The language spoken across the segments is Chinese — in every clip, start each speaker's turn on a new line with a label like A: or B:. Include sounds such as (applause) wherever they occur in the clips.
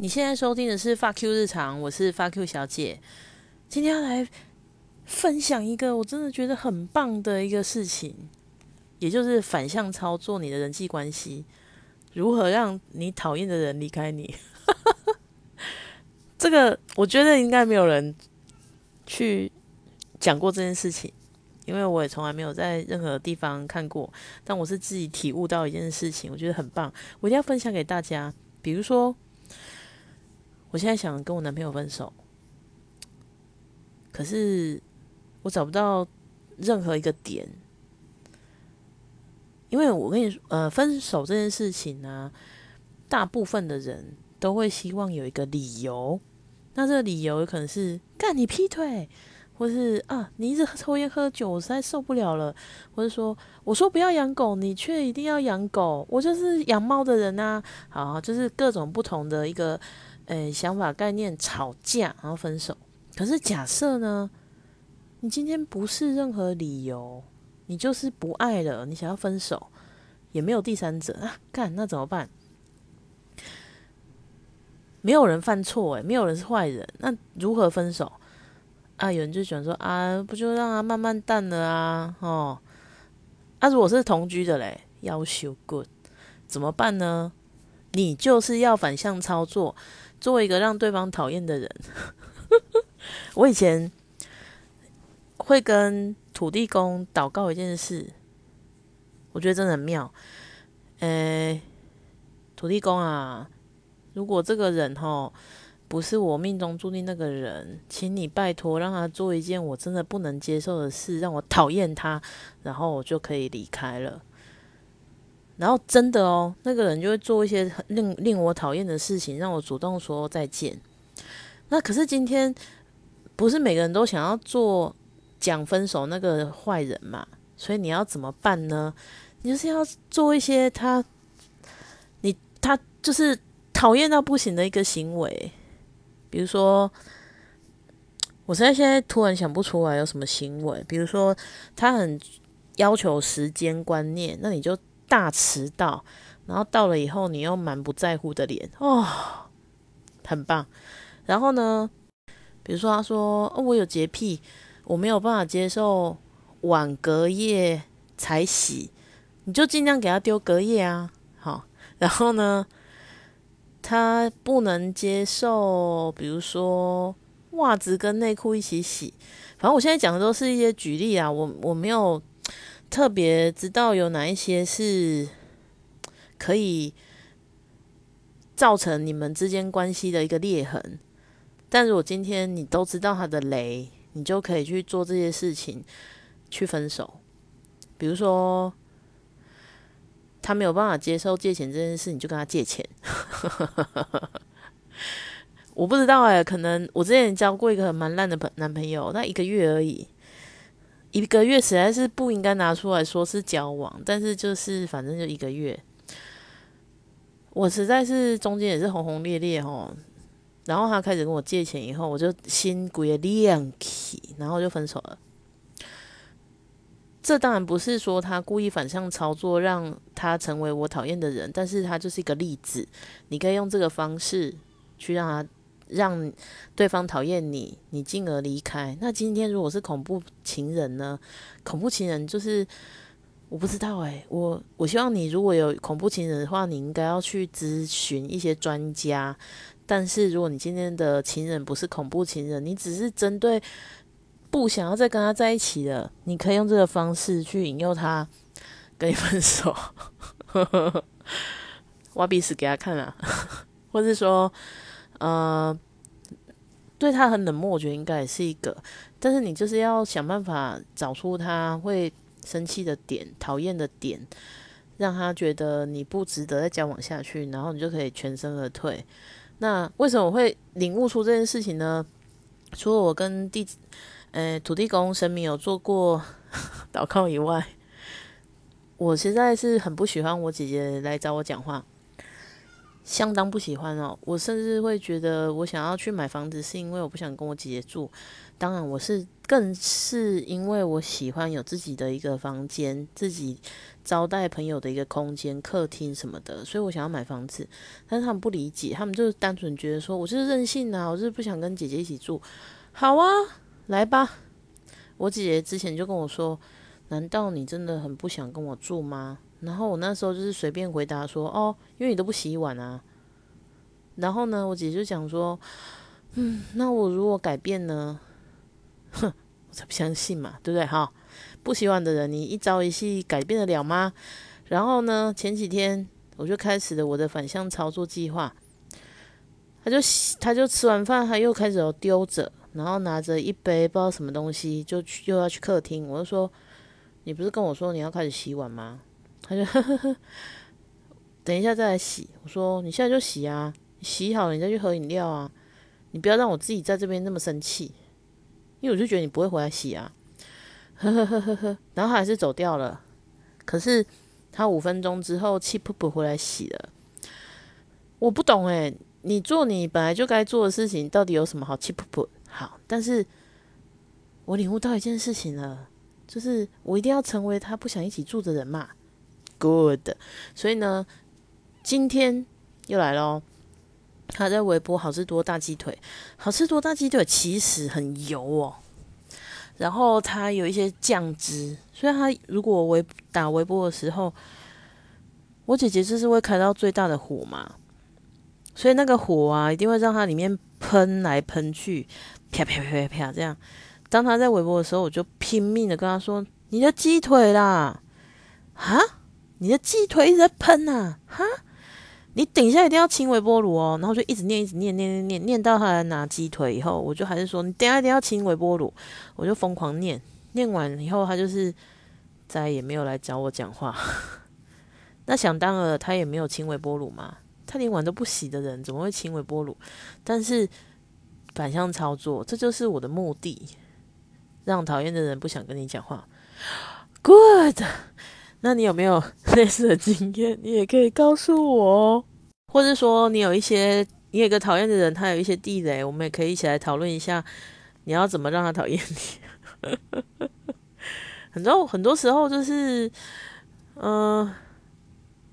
A: 你现在收听的是发 Q 日常，我是发 Q 小姐。今天要来分享一个我真的觉得很棒的一个事情，也就是反向操作你的人际关系，如何让你讨厌的人离开你。(laughs) 这个我觉得应该没有人去讲过这件事情，因为我也从来没有在任何地方看过。但我是自己体悟到一件事情，我觉得很棒，我一定要分享给大家。比如说。我现在想跟我男朋友分手，可是我找不到任何一个点，因为我跟你说，呃，分手这件事情呢，大部分的人都会希望有一个理由。那这个理由有可能是干你劈腿，或是啊你一直抽烟喝酒，我实在受不了了，或者说我说不要养狗，你却一定要养狗，我就是养猫的人呐。好，就是各种不同的一个。诶，想法概念吵架，然后分手。可是假设呢，你今天不是任何理由，你就是不爱了，你想要分手，也没有第三者啊，干那怎么办？没有人犯错，诶，没有人是坏人，那如何分手？啊，有人就喜欢说啊，不就让他慢慢淡了啊，哦，啊，如果是同居的嘞，要求 good，怎么办呢？你就是要反向操作。做一个让对方讨厌的人，(laughs) 我以前会跟土地公祷告一件事，我觉得真的很妙。诶，土地公啊，如果这个人哈不是我命中注定那个人，请你拜托让他做一件我真的不能接受的事，让我讨厌他，然后我就可以离开了。然后真的哦，那个人就会做一些令令我讨厌的事情，让我主动说再见。那可是今天不是每个人都想要做讲分手那个坏人嘛？所以你要怎么办呢？你就是要做一些他你他就是讨厌到不行的一个行为，比如说，我现在现在突然想不出来有什么行为，比如说他很要求时间观念，那你就。大迟到，然后到了以后，你又满不在乎的脸，哦，很棒。然后呢，比如说他说，哦，我有洁癖，我没有办法接受晚隔夜才洗，你就尽量给他丢隔夜啊，好。然后呢，他不能接受，比如说袜子跟内裤一起洗。反正我现在讲的都是一些举例啊，我我没有。特别知道有哪一些是可以造成你们之间关系的一个裂痕，但如果今天你都知道他的雷，你就可以去做这些事情去分手。比如说，他没有办法接受借钱这件事，你就跟他借钱。(laughs) 我不知道哎，可能我之前交过一个蛮烂的朋男朋友，那一个月而已。一个月实在是不应该拿出来说是交往，但是就是反正就一个月，我实在是中间也是轰轰烈烈吼，然后他开始跟我借钱以后，我就心鬼亮起，然后就分手了。这当然不是说他故意反向操作让他成为我讨厌的人，但是他就是一个例子，你可以用这个方式去让他。让对方讨厌你，你进而离开。那今天如果是恐怖情人呢？恐怖情人就是我不知道诶，我我希望你如果有恐怖情人的话，你应该要去咨询一些专家。但是如果你今天的情人不是恐怖情人，你只是针对不想要再跟他在一起了，你可以用这个方式去引诱他跟你分手，挖鼻屎给他看啊，或是说。呃，对他很冷漠，我觉得应该也是一个。但是你就是要想办法找出他会生气的点、讨厌的点，让他觉得你不值得再交往下去，然后你就可以全身而退。那为什么我会领悟出这件事情呢？除了我跟地，呃，土地公神明有做过祷告以外，我实在是很不喜欢我姐姐来找我讲话。相当不喜欢哦。我甚至会觉得，我想要去买房子，是因为我不想跟我姐姐住。当然，我是更是因为我喜欢有自己的一个房间，自己招待朋友的一个空间、客厅什么的，所以我想要买房子。但是他们不理解，他们就是单纯觉得说，我就是任性啊，我就是不想跟姐姐一起住。好啊，来吧。我姐姐之前就跟我说：“难道你真的很不想跟我住吗？”然后我那时候就是随便回答说：“哦，因为你都不洗碗啊。”然后呢，我姐就讲说：“嗯，那我如果改变呢？”哼，我才不相信嘛，对不对哈？不洗碗的人，你一朝一夕改变得了吗？然后呢，前几天我就开始了我的反向操作计划。他就，他就吃完饭，他又开始丢着，然后拿着一杯不知道什么东西，就去又要去客厅。我就说：“你不是跟我说你要开始洗碗吗？”他就呵呵呵，(laughs) 等一下再来洗。我说：“你现在就洗啊，洗好了你再去喝饮料啊，你不要让我自己在这边那么生气。”因为我就觉得你不会回来洗啊，呵呵呵呵呵，然后他还是走掉了。可是他五分钟之后气噗噗回来洗了，我不懂诶，你做你本来就该做的事情，到底有什么好气噗噗？好，但是我领悟到一件事情了，就是我一定要成为他不想一起住的人嘛。Good，所以呢，今天又来喽。他在微波好吃多大鸡腿，好吃多大鸡腿其实很油哦，然后它有一些酱汁，所以它如果微打微波的时候，我姐姐就是会开到最大的火嘛，所以那个火啊一定会让它里面喷来喷去，啪啪啪啪啪这样。当他在微波的时候，我就拼命的跟他说：“你的鸡腿啦，啊，你的鸡腿一直在喷啊，哈。”你等一下一定要清微波炉哦，然后就一直念，一直念，念念念念到他来拿鸡腿以后，我就还是说你等下一定要清微波炉，我就疯狂念，念完以后他就是再也没有来找我讲话。(laughs) 那想当然他也没有清微波炉嘛，他连碗都不洗的人怎么会清微波炉？但是反向操作，这就是我的目的，让讨厌的人不想跟你讲话。Good。那你有没有 (laughs) 类似的经验？你也可以告诉我哦，或者说你有一些你有个讨厌的人，他有一些地雷，我们也可以一起来讨论一下，你要怎么让他讨厌你？(laughs) 很多很多时候就是，嗯，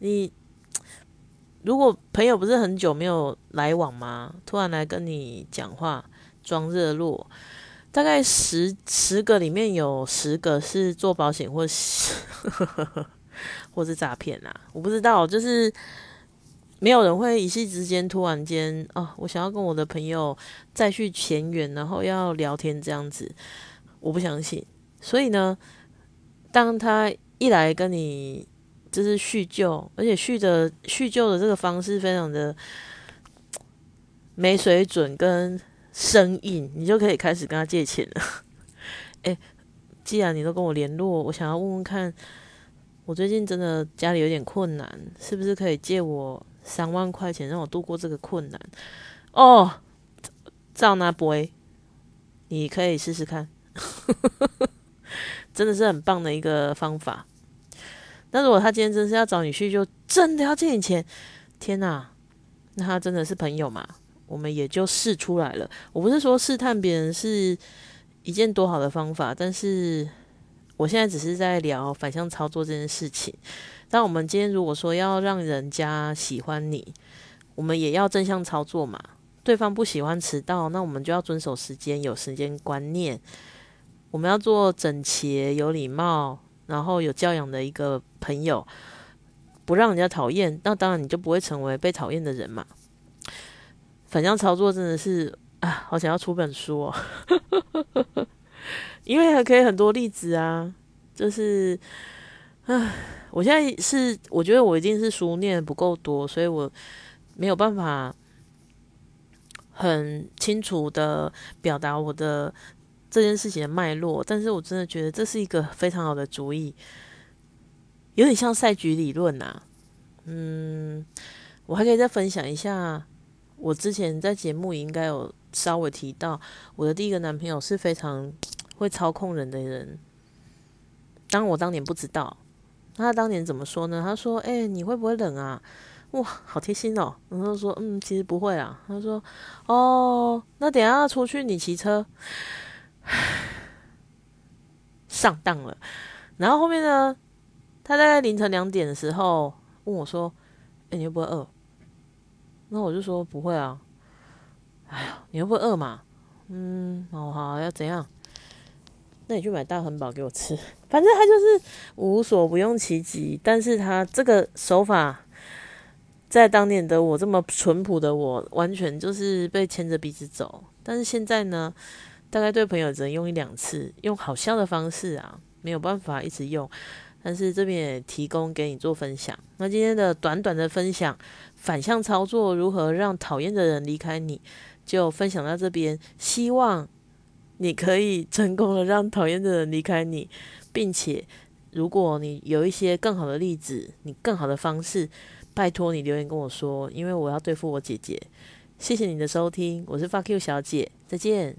A: 你如果朋友不是很久没有来往吗？突然来跟你讲话，装热络。大概十十个里面有十个是做保险或是 (laughs) 或是诈骗啊，我不知道，就是没有人会一夕之间突然间哦，我想要跟我的朋友再续前缘，然后要聊天这样子，我不相信。所以呢，当他一来跟你就是叙旧，而且叙的叙旧的这个方式非常的没水准跟。生硬，你就可以开始跟他借钱了。(laughs) 哎，既然你都跟我联络，我想要问问看，我最近真的家里有点困难，是不是可以借我三万块钱让我度过这个困难？哦，赵那不会，你可以试试看，(laughs) 真的是很棒的一个方法。那如果他今天真是要找你去，就真的要借你钱，天哪，那他真的是朋友吗？我们也就试出来了。我不是说试探别人是一件多好的方法，但是我现在只是在聊反向操作这件事情。但我们今天如果说要让人家喜欢你，我们也要正向操作嘛。对方不喜欢迟到，那我们就要遵守时间，有时间观念。我们要做整齐、有礼貌，然后有教养的一个朋友，不让人家讨厌。那当然你就不会成为被讨厌的人嘛。反向操作真的是啊，好想要出本书哦，因为还可以很多例子啊。就是，唉，我现在是我觉得我一定是书念不够多，所以我没有办法很清楚的表达我的这件事情的脉络。但是我真的觉得这是一个非常好的主意，有点像赛局理论呐。嗯，我还可以再分享一下。我之前在节目也应该有稍微提到，我的第一个男朋友是非常会操控人的人。当我当年不知道，他当年怎么说呢？他说：“哎，你会不会冷啊？哇，好贴心哦。然后说，嗯，其实不会啊。他说，哦，那等下出去你骑车，(sighs) 上当了。然后后面呢，他大概凌晨两点的时候问我说，哎，你会不会饿？那我就说不会啊。哎呀，你会不会饿嘛？嗯，哦好，要怎样？那你去买大汉堡给我吃。反正他就是无所不用其极，但是他这个手法，在当年的我这么淳朴的我，完全就是被牵着鼻子走。但是现在呢，大概对朋友只能用一两次，用好笑的方式啊，没有办法一直用。但是这边也提供给你做分享。那今天的短短的分享，反向操作如何让讨厌的人离开你，就分享到这边。希望。你可以成功的让讨厌的人离开你，并且，如果你有一些更好的例子，你更好的方式，拜托你留言跟我说，因为我要对付我姐姐。谢谢你的收听，我是 Fuck You 小姐，再见。